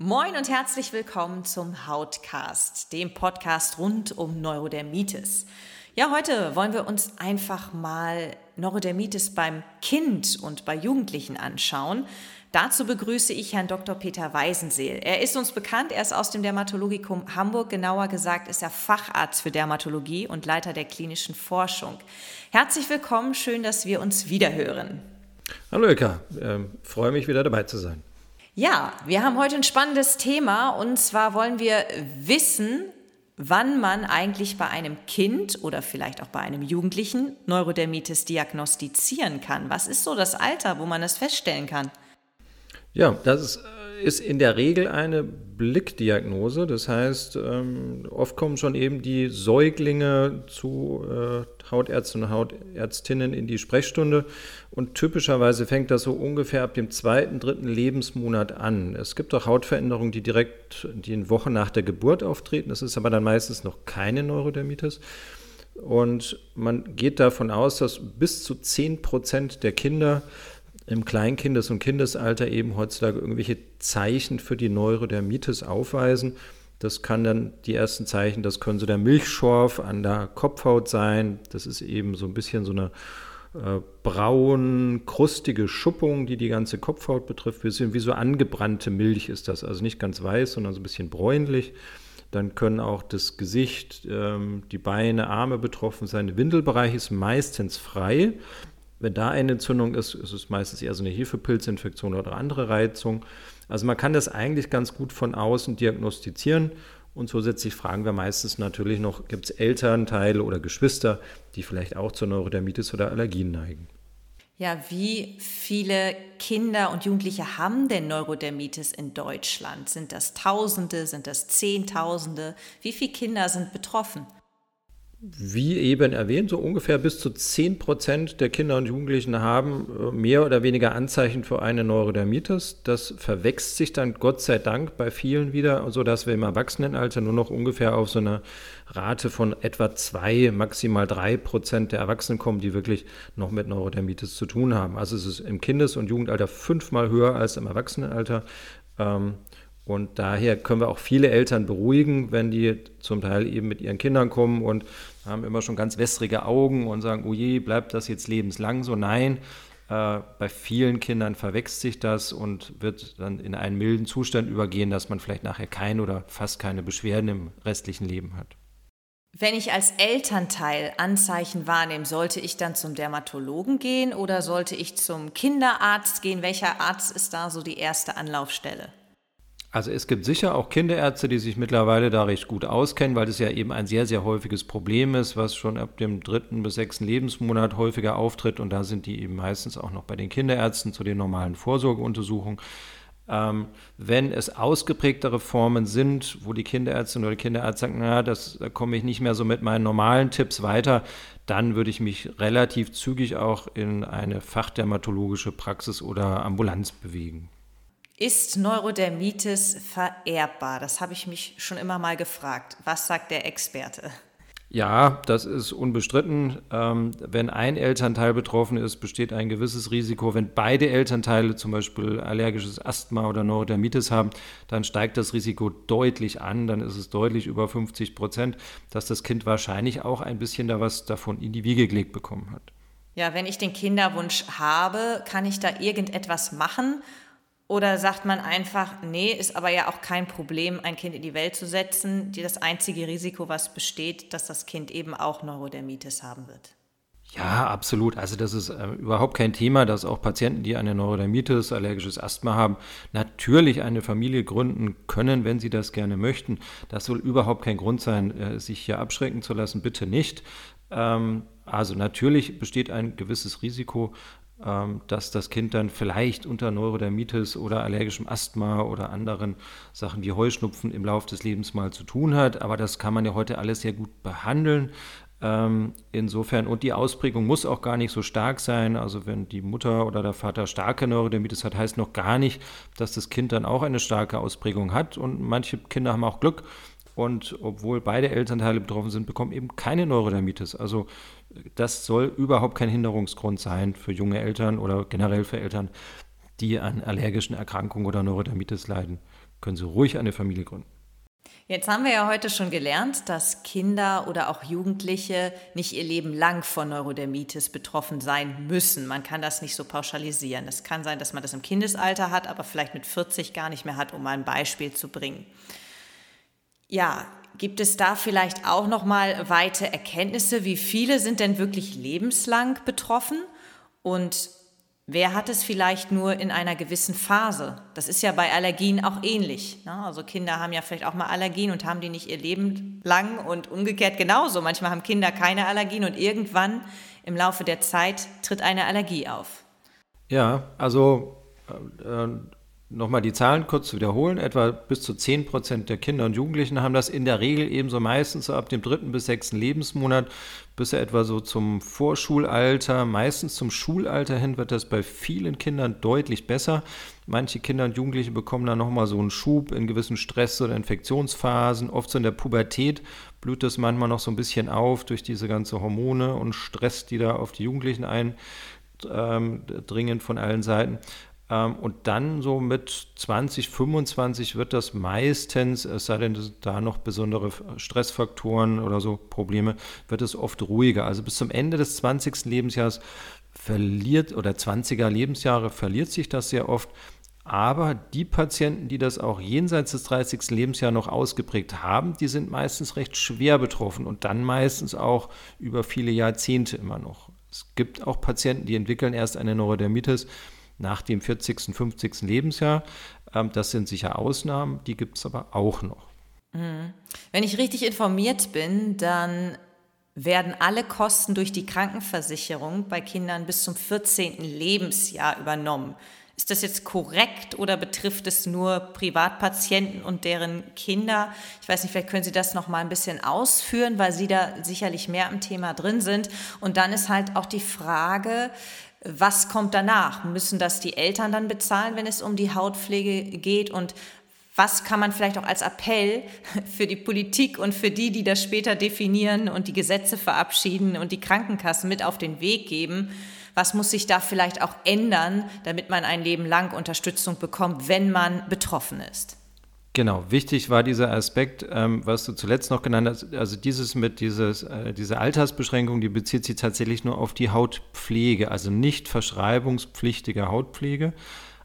Moin und herzlich willkommen zum Hautcast, dem Podcast rund um Neurodermitis. Ja, heute wollen wir uns einfach mal Neurodermitis beim Kind und bei Jugendlichen anschauen. Dazu begrüße ich Herrn Dr. Peter Weisenseel. Er ist uns bekannt, er ist aus dem Dermatologikum Hamburg, genauer gesagt ist er Facharzt für Dermatologie und Leiter der klinischen Forschung. Herzlich willkommen, schön, dass wir uns wiederhören. Hallo Ilka, ähm, freue mich wieder dabei zu sein. Ja, wir haben heute ein spannendes Thema und zwar wollen wir wissen, wann man eigentlich bei einem Kind oder vielleicht auch bei einem Jugendlichen Neurodermitis diagnostizieren kann. Was ist so das Alter, wo man das feststellen kann? Ja, das ist ist in der Regel eine Blickdiagnose. Das heißt, ähm, oft kommen schon eben die Säuglinge zu äh, Hautärzten und Hautärztinnen in die Sprechstunde und typischerweise fängt das so ungefähr ab dem zweiten, dritten Lebensmonat an. Es gibt auch Hautveränderungen, die direkt die in Wochen nach der Geburt auftreten. Das ist aber dann meistens noch keine Neurodermitis. Und man geht davon aus, dass bis zu 10 Prozent der Kinder im Kleinkindes- und Kindesalter eben heutzutage irgendwelche Zeichen für die Neurodermitis aufweisen. Das kann dann die ersten Zeichen, das können so der Milchschorf an der Kopfhaut sein. Das ist eben so ein bisschen so eine äh, braun, krustige Schuppung, die die ganze Kopfhaut betrifft. Wir sehen, wie so angebrannte Milch ist das. Also nicht ganz weiß, sondern so ein bisschen bräunlich. Dann können auch das Gesicht, ähm, die Beine, Arme betroffen sein. Der Windelbereich ist meistens frei. Wenn da eine Entzündung ist, ist es meistens eher so eine Hefepilzinfektion oder andere Reizung. Also man kann das eigentlich ganz gut von außen diagnostizieren. Und zusätzlich fragen wir meistens natürlich noch, gibt es Elternteile oder Geschwister, die vielleicht auch zur Neurodermitis oder Allergien neigen. Ja, wie viele Kinder und Jugendliche haben denn Neurodermitis in Deutschland? Sind das Tausende, sind das Zehntausende? Wie viele Kinder sind betroffen? Wie eben erwähnt, so ungefähr bis zu 10 Prozent der Kinder und Jugendlichen haben äh, mehr oder weniger Anzeichen für eine Neurodermitis. Das verwächst sich dann Gott sei Dank bei vielen wieder, sodass wir im Erwachsenenalter nur noch ungefähr auf so eine Rate von etwa 2, maximal 3 Prozent der Erwachsenen kommen, die wirklich noch mit Neurodermitis zu tun haben. Also es ist im Kindes- und Jugendalter fünfmal höher als im Erwachsenenalter. Ähm, und daher können wir auch viele Eltern beruhigen, wenn die zum Teil eben mit ihren Kindern kommen und haben immer schon ganz wässrige Augen und sagen, oh je, bleibt das jetzt lebenslang so? Nein, äh, bei vielen Kindern verwächst sich das und wird dann in einen milden Zustand übergehen, dass man vielleicht nachher keine oder fast keine Beschwerden im restlichen Leben hat. Wenn ich als Elternteil Anzeichen wahrnehme, sollte ich dann zum Dermatologen gehen oder sollte ich zum Kinderarzt gehen? Welcher Arzt ist da so die erste Anlaufstelle? Also es gibt sicher auch Kinderärzte, die sich mittlerweile da recht gut auskennen, weil das ja eben ein sehr, sehr häufiges Problem ist, was schon ab dem dritten bis sechsten Lebensmonat häufiger auftritt. Und da sind die eben meistens auch noch bei den Kinderärzten zu den normalen Vorsorgeuntersuchungen. Ähm, wenn es ausgeprägtere Formen sind, wo die Kinderärztin oder der Kinderarzt sagt, na, das, da komme ich nicht mehr so mit meinen normalen Tipps weiter, dann würde ich mich relativ zügig auch in eine fachdermatologische Praxis oder Ambulanz bewegen. Ist Neurodermitis vererbbar? Das habe ich mich schon immer mal gefragt. Was sagt der Experte? Ja, das ist unbestritten. Ähm, wenn ein Elternteil betroffen ist, besteht ein gewisses Risiko. Wenn beide Elternteile zum Beispiel allergisches Asthma oder Neurodermitis haben, dann steigt das Risiko deutlich an. Dann ist es deutlich über 50 Prozent, dass das Kind wahrscheinlich auch ein bisschen da was davon in die Wiege gelegt bekommen hat. Ja, wenn ich den Kinderwunsch habe, kann ich da irgendetwas machen? Oder sagt man einfach, nee, ist aber ja auch kein Problem, ein Kind in die Welt zu setzen. Das einzige Risiko, was besteht, dass das Kind eben auch Neurodermitis haben wird. Ja, absolut. Also das ist äh, überhaupt kein Thema, dass auch Patienten, die eine Neurodermitis, allergisches Asthma haben, natürlich eine Familie gründen können, wenn sie das gerne möchten. Das soll überhaupt kein Grund sein, äh, sich hier abschrecken zu lassen. Bitte nicht. Ähm, also natürlich besteht ein gewisses Risiko, dass das Kind dann vielleicht unter Neurodermitis oder allergischem Asthma oder anderen Sachen wie Heuschnupfen im Laufe des Lebens mal zu tun hat. Aber das kann man ja heute alles sehr gut behandeln. Ähm, insofern, und die Ausprägung muss auch gar nicht so stark sein. Also wenn die Mutter oder der Vater starke Neurodermitis hat, heißt noch gar nicht, dass das Kind dann auch eine starke Ausprägung hat. Und manche Kinder haben auch Glück. Und obwohl beide Elternteile betroffen sind, bekommen eben keine Neurodermitis. Also das soll überhaupt kein Hinderungsgrund sein für junge Eltern oder generell für Eltern, die an allergischen Erkrankungen oder Neurodermitis leiden. können Sie ruhig eine Familie gründen. Jetzt haben wir ja heute schon gelernt, dass Kinder oder auch Jugendliche nicht ihr Leben lang von Neurodermitis betroffen sein müssen. Man kann das nicht so pauschalisieren. Es kann sein, dass man das im Kindesalter hat, aber vielleicht mit 40 gar nicht mehr hat, um mal ein Beispiel zu bringen. Ja, gibt es da vielleicht auch noch mal weite Erkenntnisse, wie viele sind denn wirklich lebenslang betroffen und Wer hat es vielleicht nur in einer gewissen Phase? Das ist ja bei Allergien auch ähnlich. Ne? Also Kinder haben ja vielleicht auch mal Allergien und haben die nicht ihr Leben lang und umgekehrt genauso. Manchmal haben Kinder keine Allergien und irgendwann im Laufe der Zeit tritt eine Allergie auf. Ja, also äh, nochmal die Zahlen kurz zu wiederholen, etwa bis zu 10 Prozent der Kinder und Jugendlichen haben das in der Regel ebenso meistens so ab dem dritten bis sechsten Lebensmonat bis etwa so zum Vorschulalter, meistens zum Schulalter hin wird das bei vielen Kindern deutlich besser. Manche Kinder und Jugendliche bekommen dann nochmal so einen Schub in gewissen Stress- oder Infektionsphasen. Oft so in der Pubertät blüht das manchmal noch so ein bisschen auf durch diese ganze Hormone und Stress, die da auf die Jugendlichen eindringen von allen Seiten. Ähm, und dann so mit 20, 25 wird das meistens, es sei denn, da noch besondere Stressfaktoren oder so Probleme, wird es oft ruhiger. Also bis zum Ende des 20. Lebensjahres verliert oder 20er Lebensjahre verliert sich das sehr oft. Aber die Patienten, die das auch jenseits des 30. Lebensjahres noch ausgeprägt haben, die sind meistens recht schwer betroffen und dann meistens auch über viele Jahrzehnte immer noch. Es gibt auch Patienten, die entwickeln erst eine Neurodermitis, nach dem 40., 50. Lebensjahr. Ähm, das sind sicher Ausnahmen, die gibt es aber auch noch. Mhm. Wenn ich richtig informiert bin, dann werden alle Kosten durch die Krankenversicherung bei Kindern bis zum 14. Lebensjahr übernommen. Ist das jetzt korrekt oder betrifft es nur Privatpatienten und deren Kinder? Ich weiß nicht, vielleicht können Sie das noch mal ein bisschen ausführen, weil Sie da sicherlich mehr am Thema drin sind. Und dann ist halt auch die Frage, was kommt danach? Müssen das die Eltern dann bezahlen, wenn es um die Hautpflege geht? Und was kann man vielleicht auch als Appell für die Politik und für die, die das später definieren und die Gesetze verabschieden und die Krankenkassen mit auf den Weg geben? Was muss sich da vielleicht auch ändern, damit man ein Leben lang Unterstützung bekommt, wenn man betroffen ist? Genau, wichtig war dieser Aspekt, ähm, was du zuletzt noch genannt hast, also dieses mit dieses, äh, diese Altersbeschränkung, die bezieht sich tatsächlich nur auf die Hautpflege, also nicht verschreibungspflichtige Hautpflege.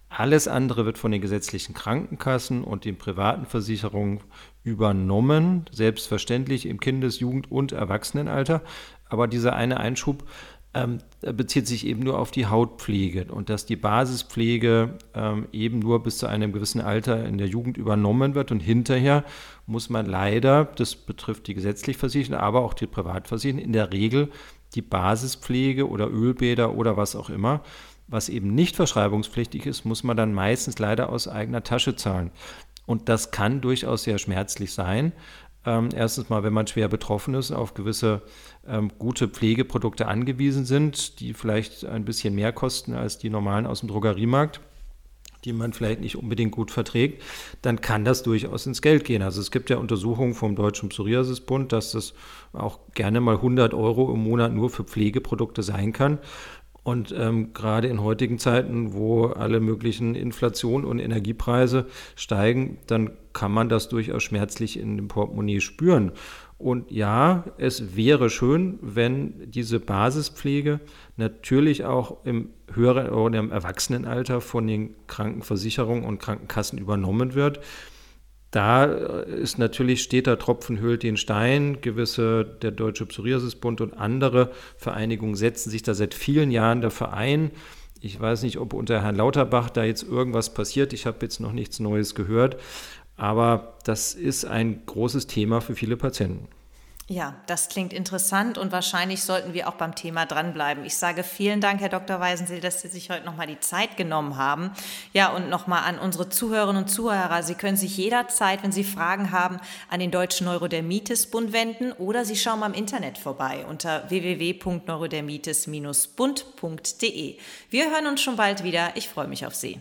Alles andere wird von den gesetzlichen Krankenkassen und den privaten Versicherungen übernommen, selbstverständlich im Kindes-, Jugend- und Erwachsenenalter. Aber dieser eine Einschub, ähm, bezieht sich eben nur auf die Hautpflege und dass die Basispflege ähm, eben nur bis zu einem gewissen Alter in der Jugend übernommen wird und hinterher muss man leider, das betrifft die gesetzlich Versicherten, aber auch die Privatversicherten, in der Regel die Basispflege oder Ölbäder oder was auch immer, was eben nicht verschreibungspflichtig ist, muss man dann meistens leider aus eigener Tasche zahlen. Und das kann durchaus sehr schmerzlich sein. Ähm, erstens mal, wenn man schwer betroffen ist, auf gewisse ähm, gute Pflegeprodukte angewiesen sind, die vielleicht ein bisschen mehr kosten als die normalen aus dem Drogeriemarkt die man vielleicht nicht unbedingt gut verträgt, dann kann das durchaus ins Geld gehen. Also es gibt ja Untersuchungen vom Deutschen Psoriasisbund, dass das auch gerne mal 100 Euro im Monat nur für Pflegeprodukte sein kann. Und ähm, gerade in heutigen Zeiten, wo alle möglichen Inflation und Energiepreise steigen, dann kann man das durchaus schmerzlich in dem Portemonnaie spüren. Und ja, es wäre schön, wenn diese Basispflege natürlich auch im höheren oder im Erwachsenenalter von den Krankenversicherungen und Krankenkassen übernommen wird. Da ist natürlich, steht der Tropfen höhlt den Stein. Gewisse, der Deutsche Psoriasisbund und andere Vereinigungen setzen sich da seit vielen Jahren dafür ein. Ich weiß nicht, ob unter Herrn Lauterbach da jetzt irgendwas passiert. Ich habe jetzt noch nichts Neues gehört. Aber das ist ein großes Thema für viele Patienten. Ja, das klingt interessant und wahrscheinlich sollten wir auch beim Thema dranbleiben. Ich sage vielen Dank, Herr Dr. Weisenseel, dass Sie sich heute nochmal die Zeit genommen haben. Ja, und nochmal an unsere Zuhörerinnen und Zuhörer. Sie können sich jederzeit, wenn Sie Fragen haben, an den Deutschen Neurodermitis-Bund wenden oder Sie schauen mal im Internet vorbei unter www.neurodermitis-bund.de. Wir hören uns schon bald wieder. Ich freue mich auf Sie.